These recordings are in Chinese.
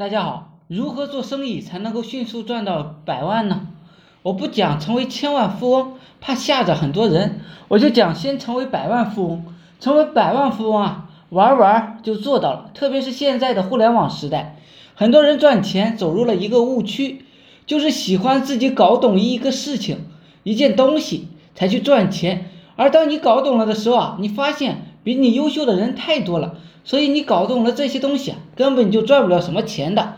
大家好，如何做生意才能够迅速赚到百万呢？我不讲成为千万富翁，怕吓着很多人，我就讲先成为百万富翁。成为百万富翁啊，玩玩就做到了。特别是现在的互联网时代，很多人赚钱走入了一个误区，就是喜欢自己搞懂一个事情、一件东西才去赚钱。而当你搞懂了的时候啊，你发现比你优秀的人太多了。所以你搞懂了这些东西啊，根本就赚不了什么钱的。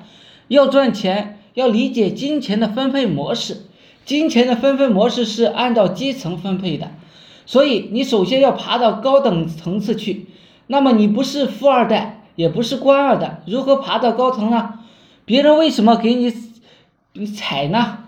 要赚钱，要理解金钱的分配模式。金钱的分配模式是按照阶层分配的，所以你首先要爬到高等层次去。那么你不是富二代，也不是官二代，如何爬到高层呢？别人为什么给你你踩呢？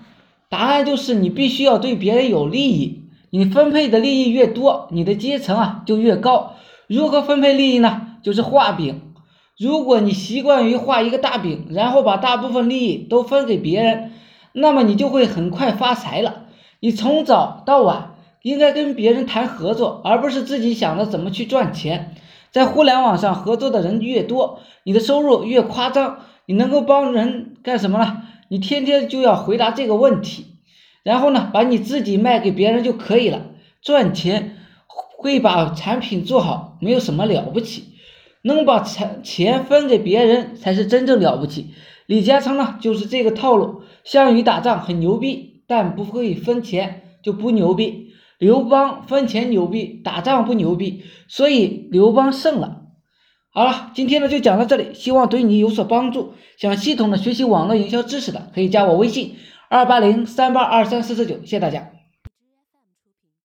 答案就是你必须要对别人有利益。你分配的利益越多，你的阶层啊就越高。如何分配利益呢？就是画饼，如果你习惯于画一个大饼，然后把大部分利益都分给别人，那么你就会很快发财了。你从早到晚应该跟别人谈合作，而不是自己想着怎么去赚钱。在互联网上合作的人越多，你的收入越夸张。你能够帮人干什么呢？你天天就要回答这个问题，然后呢，把你自己卖给别人就可以了。赚钱会把产品做好，没有什么了不起。能把钱钱分给别人才是真正了不起。李嘉诚呢，就是这个套路。项羽打仗很牛逼，但不会分钱就不牛逼。刘邦分钱牛逼，打仗不牛逼，所以刘邦胜了。好了，今天呢就讲到这里，希望对你有所帮助。想系统的学习网络营销知识的，可以加我微信二八零三八二三四四九，谢谢大家。